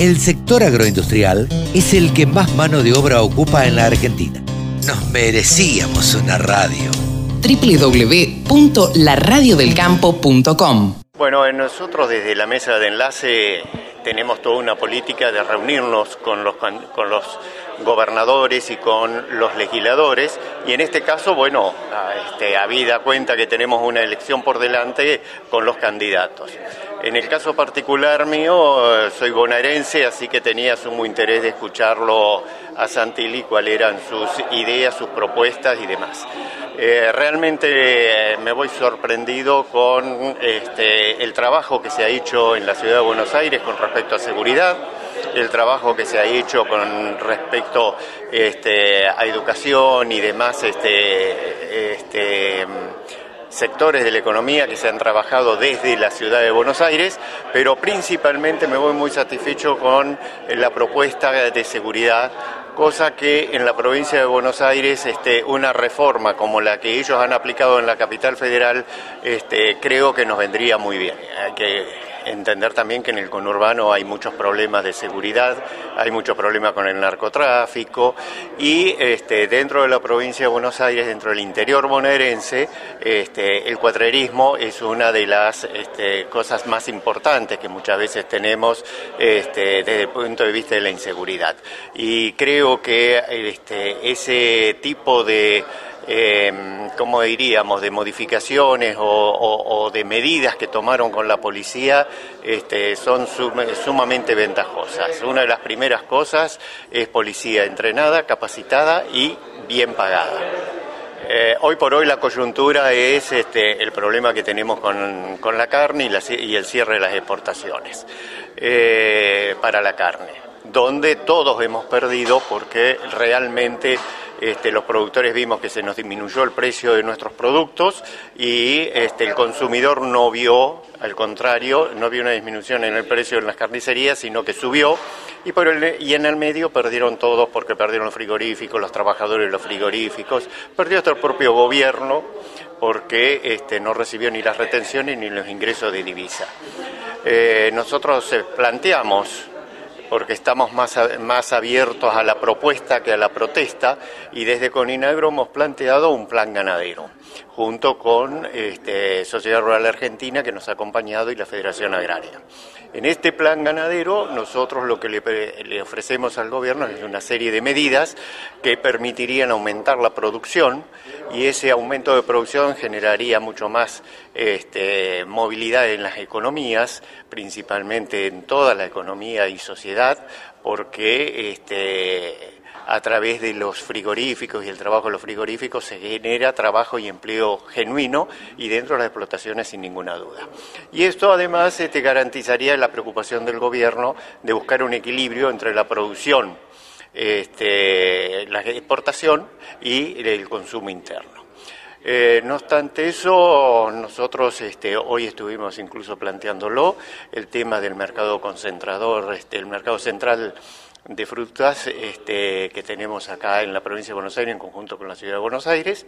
El sector agroindustrial es el que más mano de obra ocupa en la Argentina. Nos merecíamos una radio. www.laradiodelcampo.com Bueno, nosotros desde la mesa de enlace tenemos toda una política de reunirnos con los, con los gobernadores y con los legisladores y en este caso, bueno, este, habida cuenta que tenemos una elección por delante con los candidatos. En el caso particular mío, soy bonaerense, así que tenía sumo interés de escucharlo a Santilli, cuáles eran sus ideas, sus propuestas y demás. Eh, realmente me voy sorprendido con este, el trabajo que se ha hecho en la ciudad de Buenos Aires con respecto a seguridad, el trabajo que se ha hecho con respecto este, a educación y demás este, este, sectores de la economía que se han trabajado desde la ciudad de Buenos Aires, pero principalmente me voy muy satisfecho con la propuesta de seguridad cosa que en la provincia de Buenos Aires este, una reforma como la que ellos han aplicado en la capital federal este, creo que nos vendría muy bien. Hay que entender también que en el conurbano hay muchos problemas de seguridad, hay muchos problemas con el narcotráfico y este, dentro de la provincia de Buenos Aires, dentro del interior bonaerense, este, el cuatrerismo es una de las este, cosas más importantes que muchas veces tenemos desde el punto de vista de la inseguridad. Y creo que ese tipo de eh, ¿cómo diríamos?, de modificaciones o, de medidas que tomaron con la policía este, son sumamente ventajosas. Una de las primeras cosas es policía entrenada, capacitada y bien pagada. Eh, hoy por hoy la coyuntura es este, el problema que tenemos con, la carne y, el cierre de las exportaciones eh, para la carne, donde todos hemos perdido porque realmente este, los productores vimos que se nos disminuyó el precio de nuestros productos y este, el consumidor no vio, al contrario, no vio una disminución en el precio en las carnicerías, sino que subió y, en el medio perdieron todos porque perdieron los frigoríficos, los trabajadores de los frigoríficos, perdió hasta el propio gobierno porque este, no recibió ni las retenciones ni los ingresos de divisa. Eh, nosotros eh, planteamos porque estamos más, más abiertos a la propuesta que a la protesta y desde Coninagro hemos planteado un plan ganadero junto con este, Sociedad Rural Argentina que nos ha acompañado y la Federación Agraria. En este plan ganadero nosotros lo que le, ofrecemos al gobierno es una serie de medidas que permitirían aumentar la producción y ese aumento de producción generaría mucho más este, movilidad en las economías, principalmente en toda la economía y sociedad, porque este, a través de los frigoríficos y el trabajo de los frigoríficos se genera trabajo y empleo genuino y dentro de las explotaciones sin ninguna duda. Y esto además te este, garantizaría la preocupación del gobierno de buscar un equilibrio entre la producción, este, la exportación y el consumo interno. Eh, no obstante eso, nosotros este, hoy estuvimos incluso planteándolo, el tema del mercado concentrador, el mercado central de frutas este, que tenemos acá en la provincia de Buenos Aires en conjunto con la ciudad de Buenos Aires.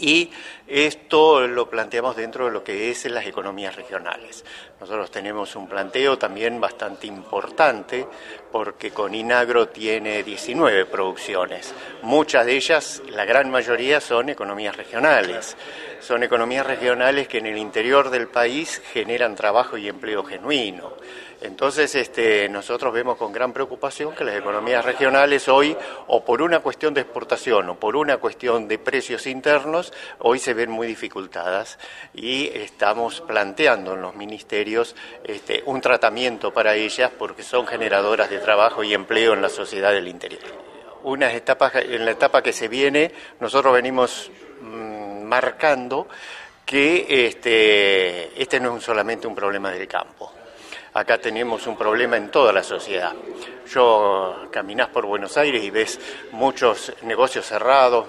Y esto lo planteamos dentro de lo que es las economías regionales. Nosotros tenemos un planteo también bastante importante porque Coninagro tiene 19 producciones. Muchas de ellas, la gran mayoría, son economías regionales. Son economías regionales que en el interior del país generan trabajo y empleo genuino. Entonces, este, nosotros vemos con gran preocupación que las economías regionales hoy, o por una cuestión de exportación o por una cuestión de precios internos, hoy se ven muy dificultadas y estamos planteando en los ministerios este, un tratamiento para ellas porque son generadoras de trabajo y empleo en la sociedad del interior. Unas etapas, en la etapa que se viene, nosotros venimos mm, marcando que este, este no es solamente un problema del campo acá tenemos un problema en toda la sociedad. Yo caminás por Buenos Aires y ves muchos negocios cerrados,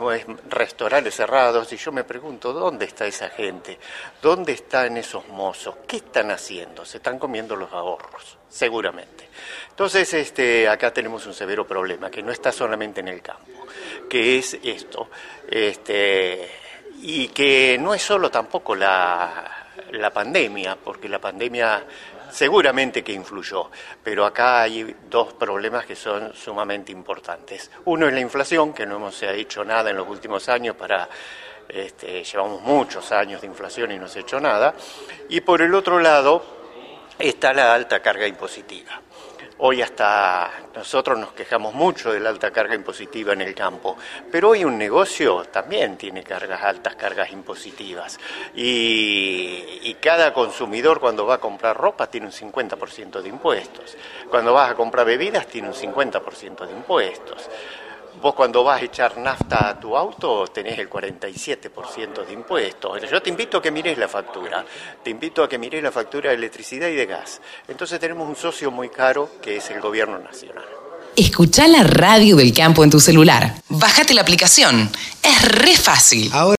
restaurantes cerrados, y yo me pregunto, ¿dónde está esa gente? ¿Dónde están esos mozos? ¿Qué están haciendo? Se están comiendo los ahorros, seguramente. Entonces, este, acá tenemos un severo problema, que no está solamente en el campo, que es esto, este, y que no es solo tampoco la, la pandemia, porque la pandemia seguramente que influyó, pero acá hay dos problemas que son sumamente importantes. Uno es la inflación, que no hemos hecho nada en los últimos años para este, llevamos muchos años de inflación y no se ha hecho nada. Y por el otro lado está la alta carga impositiva. Hoy hasta nosotros nos quejamos mucho de la alta carga impositiva en el campo, pero hoy un negocio también tiene cargas altas, cargas impositivas. Y, y cada consumidor cuando va a comprar ropa tiene un 50% de impuestos. Cuando vas a comprar bebidas tiene un 50% de impuestos. Vos cuando vas a echar nafta a tu auto tenés el 47% de impuestos. Yo te invito a que mires la factura, te invito a que mires la factura de electricidad y de gas. Entonces tenemos un socio muy caro que es el gobierno nacional. Escucha la radio del campo en tu celular. Bájate la aplicación. Es re fácil.